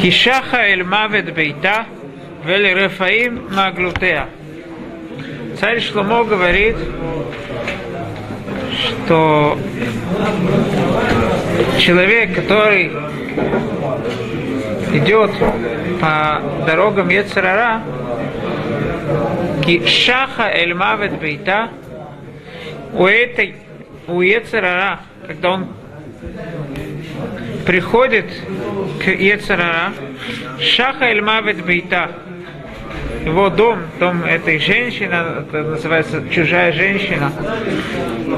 Кишаха эль мавет бейта, вели рефаим маглутея. Царь Шломо говорит, что человек, который идет по дорогам Ецерара, Шаха эль мавет бейта, у этой, у Ецерара, когда он приходит к Ецерара, Шаха эль мавет бейта, его дом, дом этой женщины, это называется чужая женщина,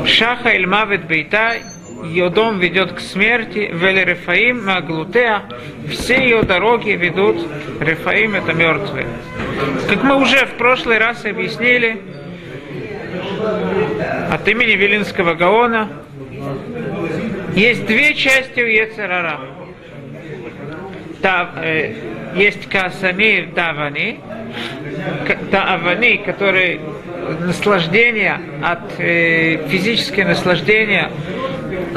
Шаха эль мавет бейта, ее дом ведет к смерти, Вели Рефаим Маглутеа, все ее дороги ведут, Рефаим это мертвые. Как мы уже в прошлый раз объяснили, от имени Велинского Гаона, есть две части у Ецерара. Та, э, есть Касани Давани, Таавани, которые наслаждение от э, физическое наслаждение,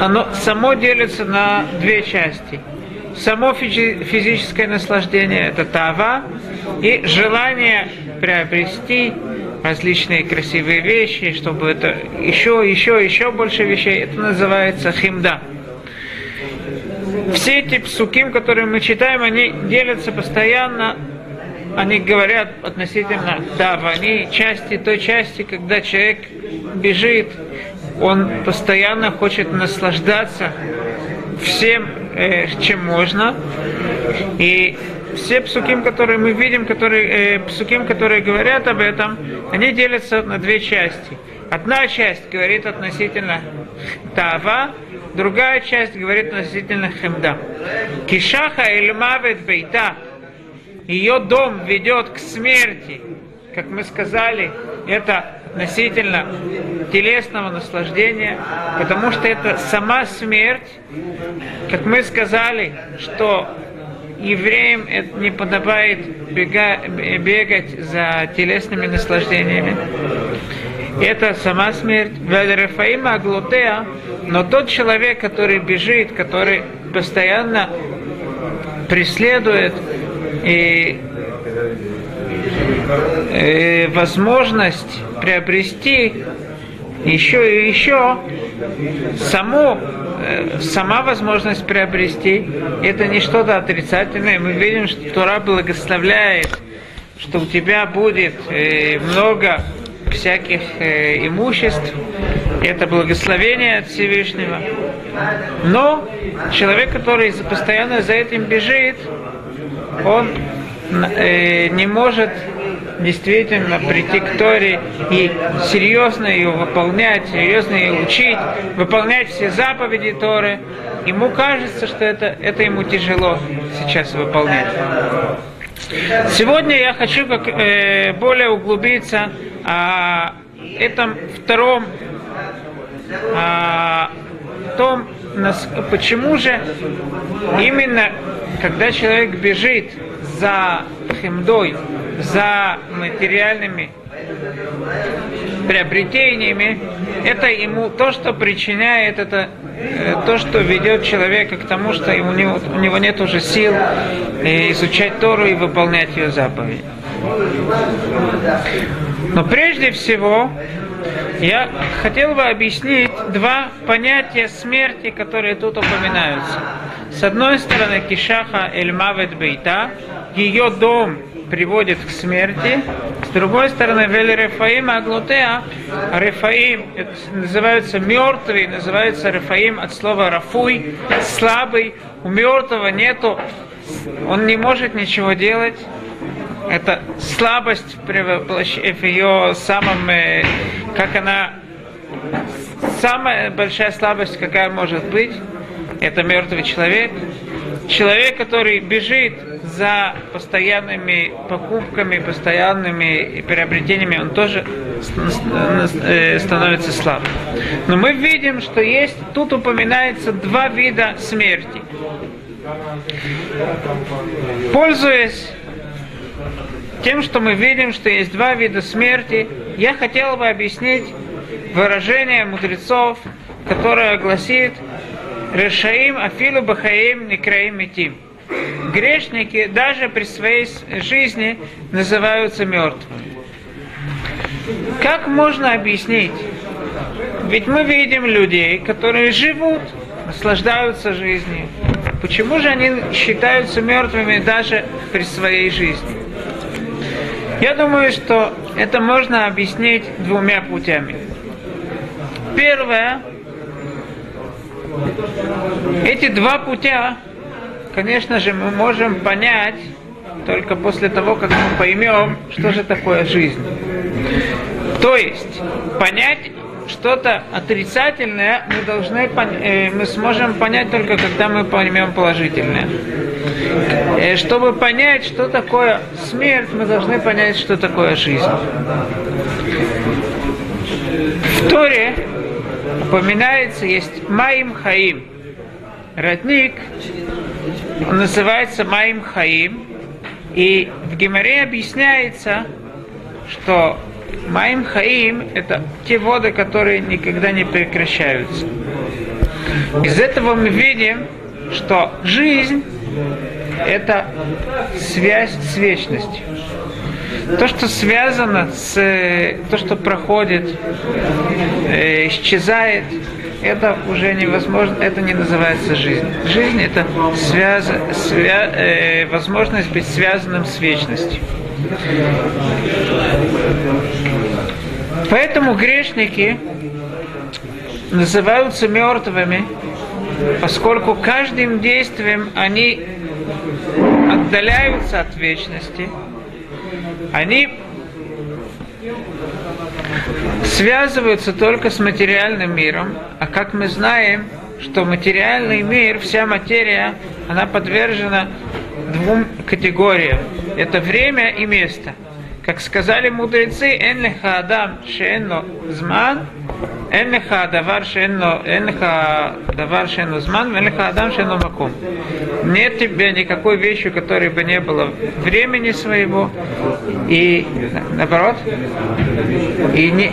оно само делится на две части. Само физи- физическое наслаждение это тава и желание приобрести различные красивые вещи, чтобы это еще, еще, еще больше вещей, это называется химда. Все эти псуким, которые мы читаем, они делятся постоянно они говорят относительно давани, части той части, когда человек бежит, он постоянно хочет наслаждаться всем, э, чем можно. И все псуким, которые мы видим, которые, э, псуким, которые говорят об этом, они делятся на две части. Одна часть говорит относительно Тава, другая часть говорит относительно Хемда. Кишаха эльмавет бейта – ее дом ведет к смерти, как мы сказали, это относительно телесного наслаждения, потому что это сама смерть, как мы сказали, что евреям это не подобает бега, бегать за телесными наслаждениями. Это сама смерть. Валерафаима Аглутеа, но тот человек, который бежит, который постоянно преследует и, и возможность приобрести еще и еще саму, сама возможность приобрести, это не что-то отрицательное. Мы видим, что Тора благословляет, что у тебя будет много всяких имуществ, это благословение от Всевышнего. Но человек, который постоянно за этим бежит, он э, не может действительно прийти к Торе и серьезно ее выполнять, серьезно ее учить, выполнять все заповеди Торы. Ему кажется, что это, это ему тяжело сейчас выполнять. Сегодня я хочу как, э, более углубиться о этом втором, о том, почему же именно когда человек бежит за химдой, за материальными приобретениями, это ему то, что причиняет, это э, то, что ведет человека к тому, что у него, у него нет уже сил э, изучать Тору и выполнять ее заповеди. Но прежде всего, я хотел бы объяснить два понятия смерти, которые тут упоминаются. С одной стороны, Кишаха Эльмавет Бейта, ее дом приводит к смерти. С другой стороны, Вели Рефаим Аглутеа, Рефаим называются мертвый, называется Рефаим от слова Рафуй, слабый. У мертвого нету, он не может ничего делать. Это слабость в ее самом, как она, самая большая слабость, какая может быть, это мертвый человек. Человек, который бежит за постоянными покупками, постоянными приобретениями, он тоже становится слабым. Но мы видим, что есть, тут упоминается два вида смерти. Пользуясь тем, что мы видим, что есть два вида смерти, я хотел бы объяснить выражение мудрецов, которое гласит «Решаим афилу бахаим некраим метим». Грешники даже при своей жизни называются мертвыми. Как можно объяснить? Ведь мы видим людей, которые живут, наслаждаются жизнью. Почему же они считаются мертвыми даже при своей жизни? Я думаю, что это можно объяснить двумя путями. Первое, эти два путя, конечно же, мы можем понять только после того, как мы поймем, что же такое жизнь. То есть, понять что-то отрицательное мы должны э, мы сможем понять только когда мы поймем положительное. Э, чтобы понять, что такое смерть, мы должны понять, что такое жизнь. В Торе упоминается, есть Маим Хаим. Родник, он называется Маим Хаим. И в Геморе объясняется, что Маим Хаим – это те воды, которые никогда не прекращаются. Из этого мы видим, что жизнь – это связь с вечностью. То, что связано с то, что проходит, э, исчезает, это уже невозможно, это не называется жизнь. Жизнь это связ, свя, э, возможность быть связанным с вечностью. Поэтому грешники называются мертвыми, поскольку каждым действием они отдаляются от вечности, они связываются только с материальным миром, а как мы знаем, что материальный мир, вся материя, она подвержена двум категориям. Это время и место. Как сказали мудрецы, «Энлиха адам шеэнло зман, энлиха давар шеэнло, энлиха давар шеэнло зман, энлиха адам шеэнло маком». Нет тебе никакой вещи, которой бы не было времени своего, и наоборот, и не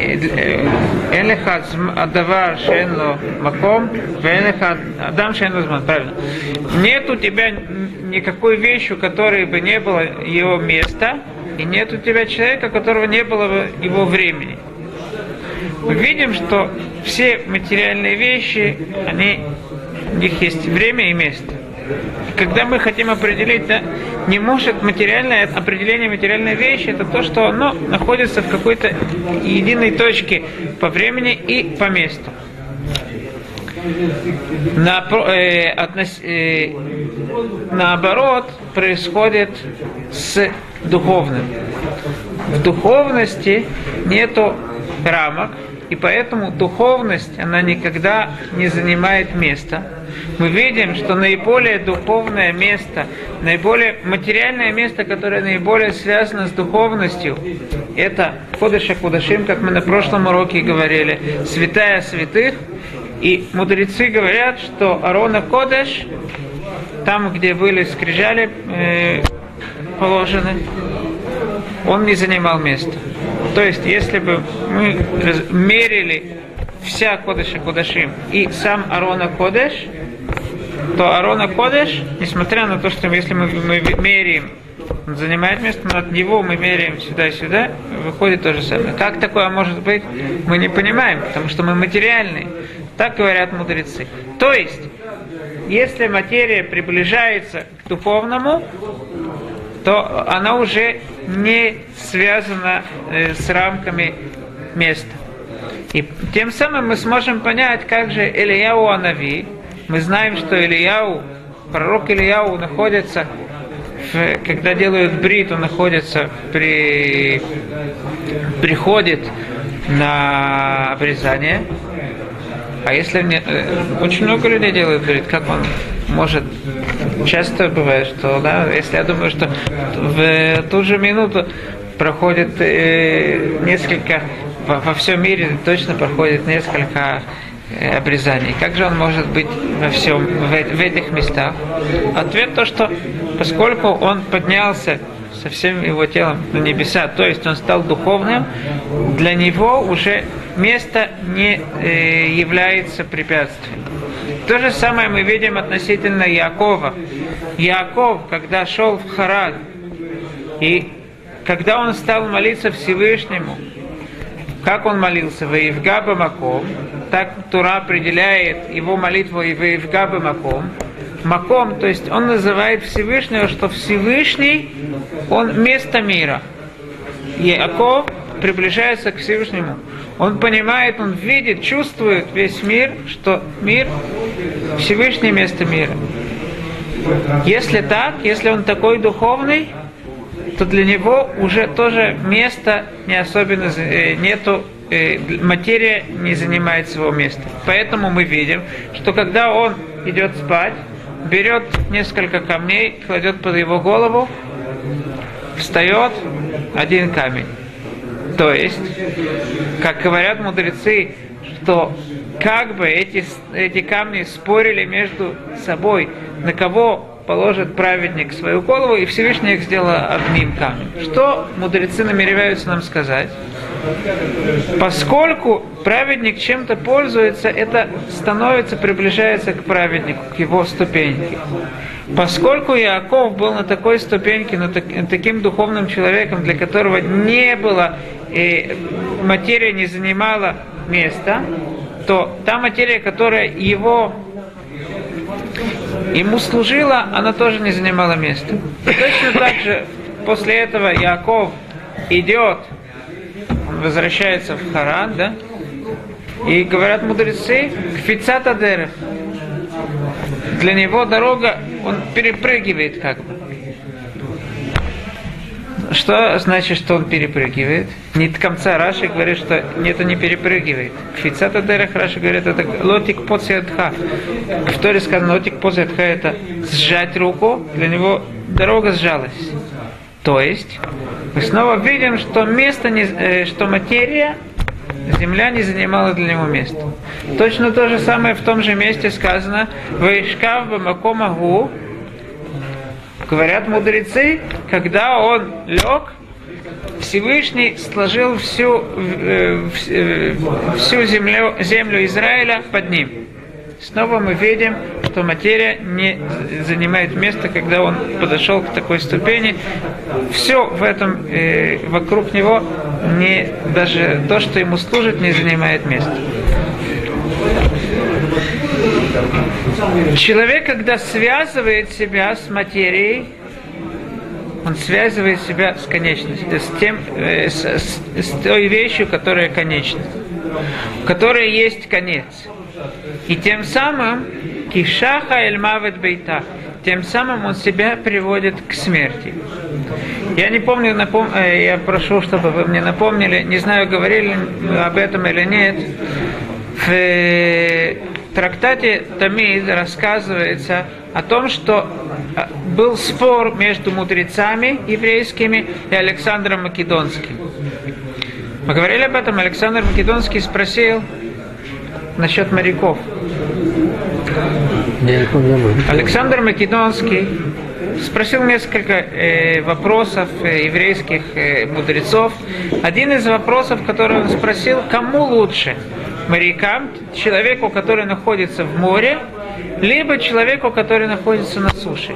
энлиха давар шеэнло маком, энлиха адам шеэнло зман, правильно. Нет у тебя никакой вещи, у которой бы не было его места, и нет у тебя человека, которого не было бы его времени. Мы видим, что все материальные вещи, они, у них есть время и место. Когда мы хотим определить, да, не может материальное определение материальной вещи, это то, что оно находится в какой-то единой точке по времени и по месту. На, э, относ, э, наоборот, происходит с духовным. В духовности нету рамок, и поэтому духовность, она никогда не занимает места. Мы видим, что наиболее духовное место, наиболее материальное место, которое наиболее связано с духовностью, это Кодыша Кудашим, как мы на прошлом уроке говорили, святая святых. И мудрецы говорят, что Арона Кодеш, там, где были скрижали э, положены, он не занимал места. То есть, если бы мы мерили вся Кодыша Кодашим и сам Арона Кодеш, то Арона Кодеш, несмотря на то, что если мы, мы меряем, он занимает место, но от него мы меряем сюда и сюда, выходит то же самое. Как такое может быть, мы не понимаем, потому что мы материальные. Так говорят мудрецы. То есть, если материя приближается к духовному, то она уже не связана э, с рамками места. И тем самым мы сможем понять, как же Ильяу Анави, мы знаем, что Ильяу, пророк Ильяу находится, в, когда делают брит, он находится при, приходит на обрезание, а если не, э, очень много людей делают, говорит, как он может, часто бывает, что, да, если я думаю, что в ту же минуту проходит э, несколько, во, во всем мире точно проходит несколько э, обрезаний. Как же он может быть во всем, в, в этих местах? Ответ то, что поскольку он поднялся со всем его телом на небеса, то есть он стал духовным, для него уже место не э, является препятствием. То же самое мы видим относительно Якова. Яков, когда шел в Харан, и когда он стал молиться Всевышнему, как он молился? Ваевгаба Маком. Так Тура определяет его молитву и Ваевгаба Маком. Маком, то есть он называет Всевышнего, что Всевышний, он место мира. Яков приближается к Всевышнему. Он понимает, он видит, чувствует весь мир, что мир Всевышнее место мира. Если так, если он такой духовный, то для него уже тоже места не особенно э, нету, э, материя не занимает своего места. Поэтому мы видим, что когда он идет спать, берет несколько камней, кладет под его голову, встает один камень. То есть, как говорят мудрецы, что как бы эти, эти камни спорили между собой, на кого положит праведник свою голову, и Всевышний их сделал одним камнем. Что мудрецы намереваются нам сказать? Поскольку праведник чем-то пользуется, это становится, приближается к праведнику, к его ступеньке. Поскольку Иаков был на такой ступеньке, на так, таким духовным человеком, для которого не было, и материя не занимала места, то та материя, которая его ему служила, она тоже не занимала места. Точно так же после этого Яков идет, возвращается в Харан, да, и говорят мудрецы, кфицата дерех. Для него дорога, он перепрыгивает как бы. Что значит, что он перепрыгивает? Не до конца Раши говорит, что это не перепрыгивает. Кфицата дерах Раши говорит, это лотик подсиатха. В Торе сказано, лотик подсиатха это сжать руку, для него дорога сжалась. То есть, мы снова видим, что место, не, э, что материя, земля не занимала для него места. Точно то же самое в том же месте сказано, «Ваишкав бамакомагу Говорят мудрецы, когда он лег, Всевышний сложил всю, э, э, всю землю, землю Израиля под ним. Снова мы видим, что материя не занимает место, когда он подошел к такой ступени. Все в этом, э, вокруг него, не, даже то, что ему служит, не занимает места. Человек, когда связывает себя с материей, он связывает себя с конечностью, с, тем, э, с, с, той вещью, которая конечна, у которой есть конец. И тем самым кишаха эльмавет бейта, тем самым он себя приводит к смерти. Я не помню, напом... Э, я прошу, чтобы вы мне напомнили, не знаю, говорили об этом или нет, в трактате Тамид рассказывается о том, что а, был спор между мудрецами еврейскими и Александром Македонским. Мы говорили об этом, Александр Македонский спросил насчет моряков. Александр Македонский спросил несколько э, вопросов э, еврейских э, мудрецов. Один из вопросов, который он спросил, кому лучше – морякам, человеку, который находится в море, либо человеку, который находится на суше.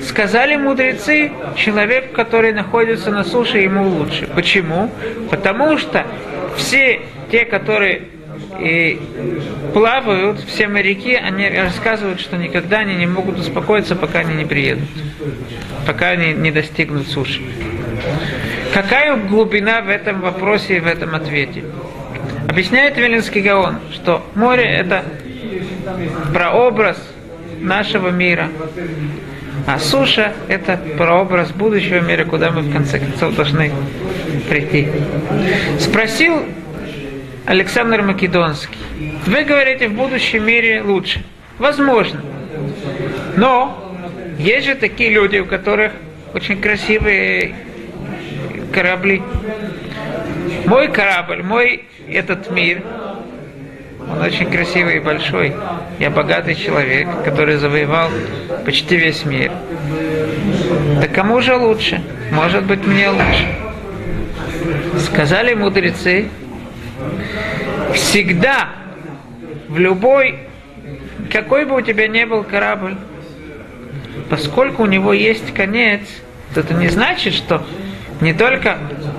Сказали мудрецы, человек, который находится на суше, ему лучше. Почему? Потому что все те, которые и плавают, все моряки, они рассказывают, что никогда они не могут успокоиться, пока они не приедут, пока они не достигнут суши. Какая глубина в этом вопросе и в этом ответе? Объясняет Вилинский Гаон, что море это прообраз нашего мира, а суша – это прообраз будущего мира, куда мы в конце концов должны прийти. Спросил Александр Македонский, вы говорите, в будущем мире лучше. Возможно. Но есть же такие люди, у которых очень красивые корабли. Мой корабль, мой этот мир, он очень красивый и большой. Я богатый человек, который завоевал почти весь мир. Да кому же лучше? Может быть, мне лучше. Сказали мудрецы, всегда, в любой, какой бы у тебя ни был корабль, поскольку у него есть конец, то это не значит, что не только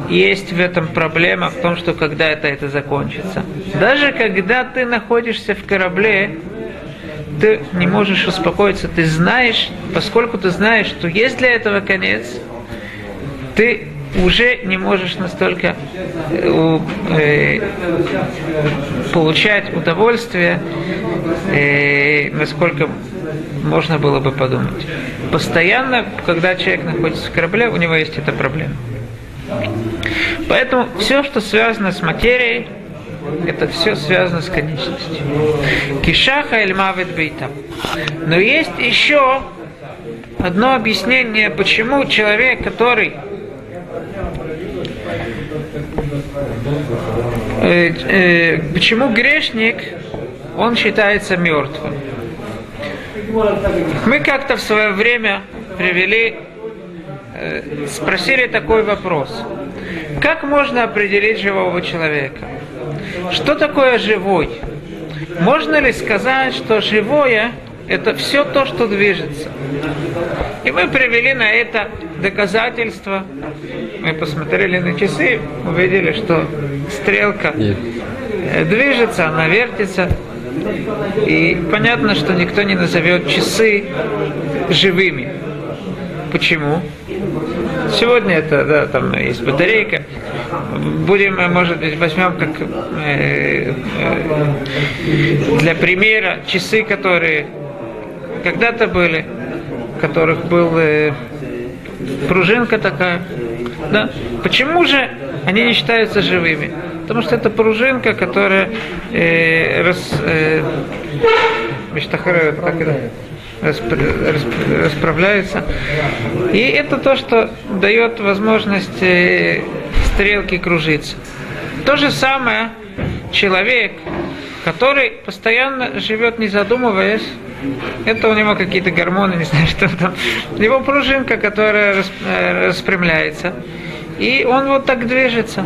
есть в этом проблема в том, что когда это это закончится. Даже когда ты находишься в корабле, ты не можешь успокоиться, ты знаешь, поскольку ты знаешь, что есть для этого конец, ты уже не можешь настолько э, э, получать удовольствие, э, насколько можно было бы подумать. Постоянно, когда человек находится в корабле, у него есть эта проблема. Поэтому все, что связано с материей, это все связано с конечностью. Кишаха эль мавет бейта. Но есть еще одно объяснение, почему человек, который э, почему грешник, он считается мертвым. Мы как-то в свое время привели, э, спросили такой вопрос. Как можно определить живого человека? Что такое живой? Можно ли сказать, что живое – это все то, что движется? И мы привели на это доказательства. Мы посмотрели на часы, увидели, что стрелка Нет. движется, она вертится. И понятно, что никто не назовет часы живыми. Почему? Сегодня это, да, там есть батарейка. Будем, может быть, возьмем как э, э, для примера часы, которые когда-то были, в которых был э, пружинка такая. Да. Почему же они не считаются живыми? Потому что это пружинка, которая э, рас, э, так это, расправляется. И это то, что дает возможность э, стрелки кружиться. То же самое человек, который постоянно живет не задумываясь, это у него какие-то гормоны, не знаю, что там. Его пружинка, которая э, распрямляется. И он вот так движется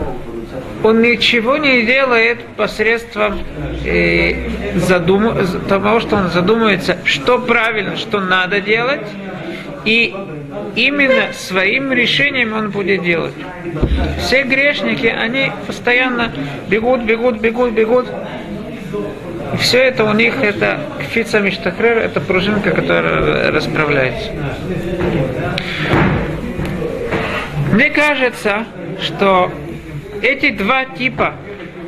он ничего не делает посредством э, задум... того, что он задумывается, что правильно, что надо делать, и именно своим решением он будет делать. Все грешники, они постоянно бегут, бегут, бегут, бегут. И все это у них, это кфица миштахрер, это пружинка, которая расправляется. Мне кажется, что эти два типа,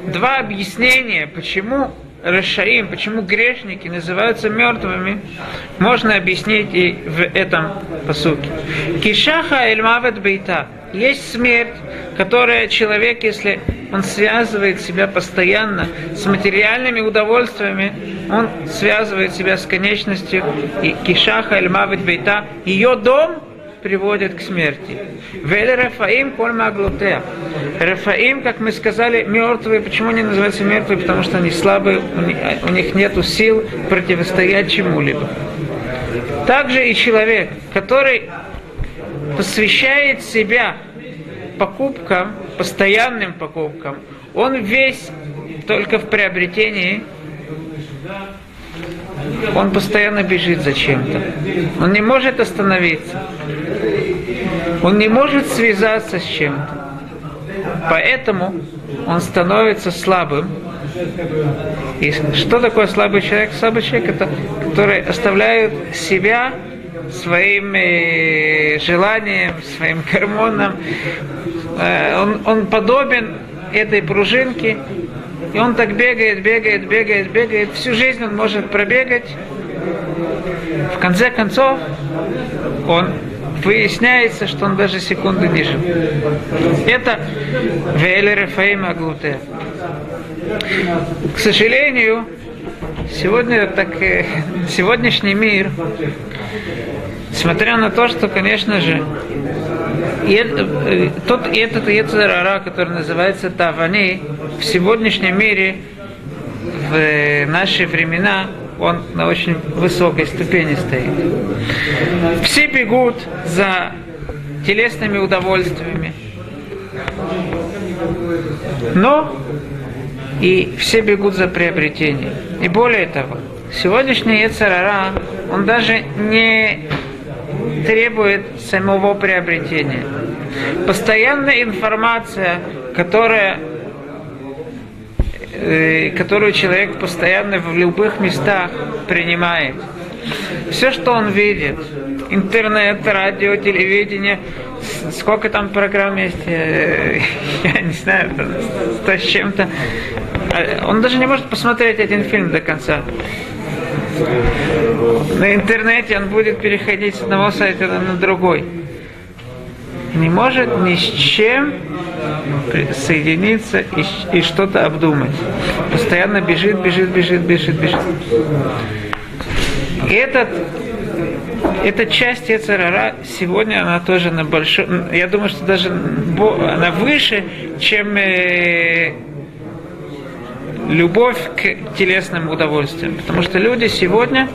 два объяснения, почему Рашаим, почему грешники называются мертвыми, можно объяснить и в этом посуке. Кишаха эльмавет бейта. Есть смерть, которая человек, если он связывает себя постоянно с материальными удовольствиями, он связывает себя с конечностью, и кишаха эльмавет бейта, ее дом приводит к смерти. Веле Рафаим коль маглутея. Рафаим, как мы сказали, мертвые. Почему они называются мертвые? Потому что они слабые, у них нет сил противостоять чему-либо. Также и человек, который посвящает себя покупкам, постоянным покупкам, он весь только в приобретении он постоянно бежит за чем-то. Он не может остановиться. Он не может связаться с чем-то. Поэтому он становится слабым. И что такое слабый человек? Слабый человек это который оставляет себя своим э, желанием, своим гормоном. Э, он, он подобен этой пружинке, и он так бегает, бегает, бегает, бегает. Всю жизнь он может пробегать. В конце концов, он выясняется, что он даже секунды не жил. Это Веле Рафаим Аглуте. К сожалению, сегодня так, э, сегодняшний мир, несмотря на то, что, конечно же, и э, тот этот Ецерара, который называется Тавани, в сегодняшнем мире, в э, наши времена, он на очень высокой ступени стоит. Все бегут за телесными удовольствиями. Но и все бегут за приобретением. И более того, сегодняшний Ецарара, он даже не требует самого приобретения. Постоянная информация, которая э, которую человек постоянно в любых местах принимает. Все, что он видит, интернет, радио, телевидение, сколько там программ есть, э, я не знаю, сто с чем-то. А он даже не может посмотреть один фильм до конца. На интернете он будет переходить с одного сайта на другой. Не может ни с чем соединиться и, и что-то обдумать. Постоянно бежит, бежит, бежит, бежит, бежит. И этот, эта часть Ецарара сегодня она тоже на большой, я думаю, что даже она выше, чем э, любовь к телесным удовольствиям. Потому что люди сегодня,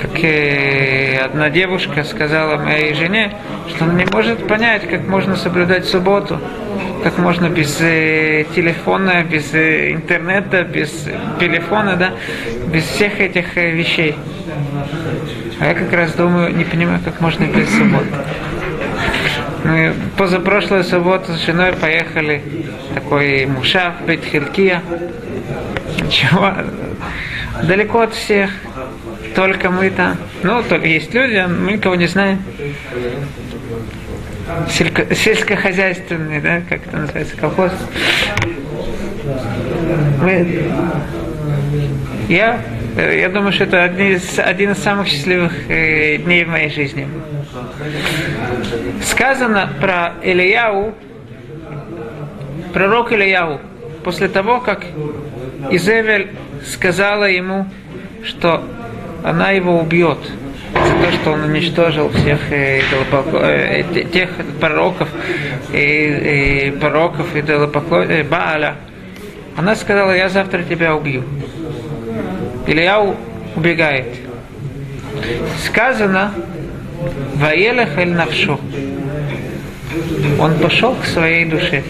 как и одна девушка сказала моей жене, что она не может понять, как можно соблюдать субботу, как можно без э, телефона, без э, интернета, без телефона, да, без всех этих э, вещей. А я как раз думаю, не понимаю, как можно без субботы. Мы позапрошлую субботу с женой поехали такой мушав, Бетхилкия. Ничего, далеко от всех, только мы там. Ну, только есть люди, а мы никого не знаем. Сельско, сельскохозяйственный, да, как это называется, колхоз. Мы, я, я думаю, что это один из, один из самых счастливых э, дней в моей жизни. Сказано про Ильяу, пророк Ильяу, после того, как Изевель сказала ему, что она его убьет за то, что он уничтожил всех э, э, тех пророков и, и пророков и э, Бааля. Она сказала, я завтра тебя убью. Илья убегает. Сказано, Ваелах эль навшу. Он пошел к своей душе.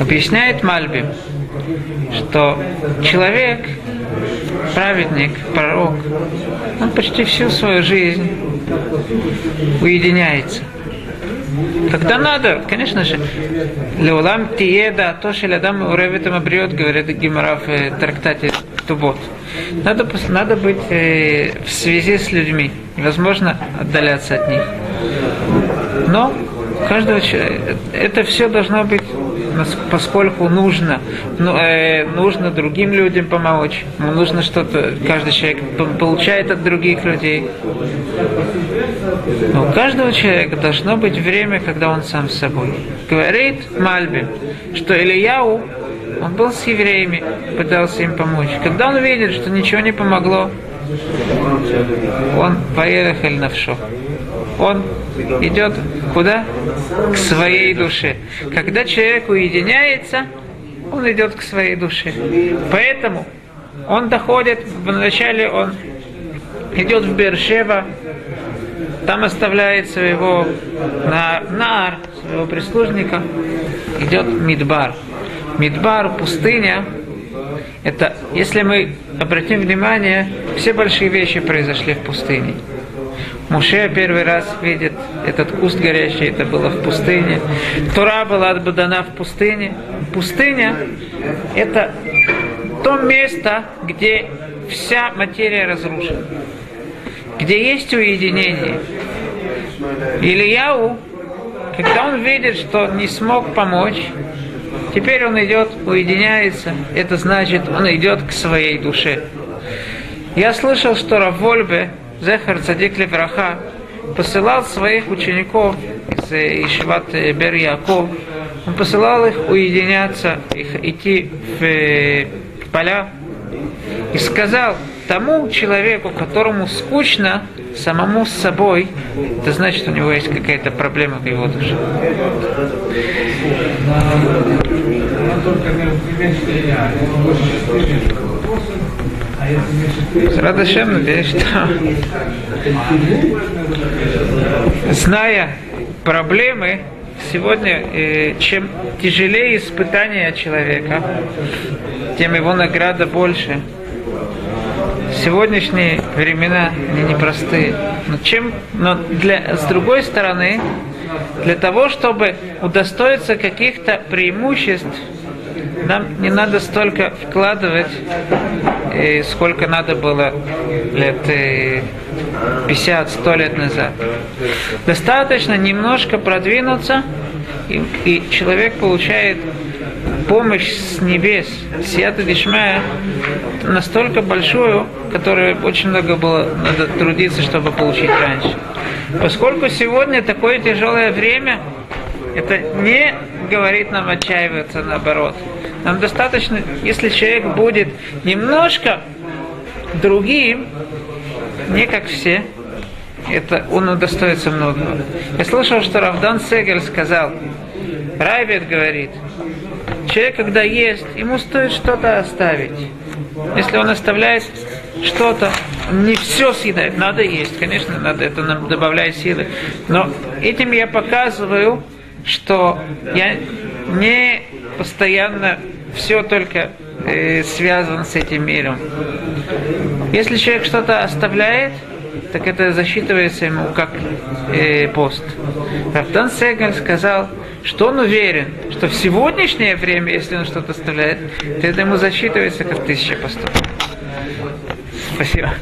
Объясняет Мальби, что человек, праведник, пророк, он почти всю свою жизнь уединяется. Когда надо, конечно же, Леулам Тиеда, то, что Лядам Уревитам обрет, говорит Гимара в э, трактате Тубот. Надо, надо быть э, в связи с людьми. Невозможно отдаляться от них. Но каждого человека, это все должно быть поскольку нужно, ну, э, нужно другим людям помочь, нужно что-то, каждый человек получает от других людей. Но у каждого человека должно быть время, когда он сам с собой. Говорит Мальби, что Ильяу, он был с евреями, пытался им помочь. Когда он видит, что ничего не помогло, он поехал на вшо он идет куда? К своей душе. Когда человек уединяется, он идет к своей душе. Поэтому он доходит, вначале он идет в Бершева, там оставляет своего нар, своего прислужника, идет Мидбар. Мидбар, пустыня, это, если мы обратим внимание, все большие вещи произошли в пустыне. Муше первый раз видит этот куст горящий, это было в пустыне. Тура была отбудана в пустыне. Пустыня – это то место, где вся материя разрушена, где есть уединение. Ильяу, когда он видит, что не смог помочь, теперь он идет, уединяется, это значит, он идет к своей душе. Я слышал, что Равольбе Зехар Цадик Левраха посылал своих учеников из э, Ишват э, Бер Яков, он посылал их уединяться, их идти в, э, в поля. И сказал тому человеку, которому скучно самому с собой, это значит, у него есть какая-то проблема в его душе. Радашем, надеюсь, что зная проблемы сегодня, э, чем тяжелее испытание человека, тем его награда больше. Сегодняшние времена они непростые. Но, чем, но для, с другой стороны, для того, чтобы удостоиться каких-то преимуществ, нам не надо столько вкладывать, э, сколько надо было лет э, 50-100 лет назад. Достаточно немножко продвинуться, и, и человек получает помощь с небес, сията дишмая, настолько большую, которую очень много было надо трудиться, чтобы получить раньше. Поскольку сегодня такое тяжелое время, это не говорит нам отчаиваться, наоборот. Нам достаточно, если человек будет немножко другим, не как все, это он удостоится многого. Я слышал, что Равдан Сегель сказал, Райбет говорит, человек, когда ест, ему стоит что-то оставить. Если он оставляет что-то, не все съедает, надо есть, конечно, надо, это нам добавляет силы. Но этим я показываю, что я не постоянно все только э, связан с этим миром. Если человек что-то оставляет, так это засчитывается ему как э, пост. Рафтан Сегаль сказал, что он уверен, что в сегодняшнее время, если он что-то оставляет, то это ему засчитывается как тысяча постов. Спасибо.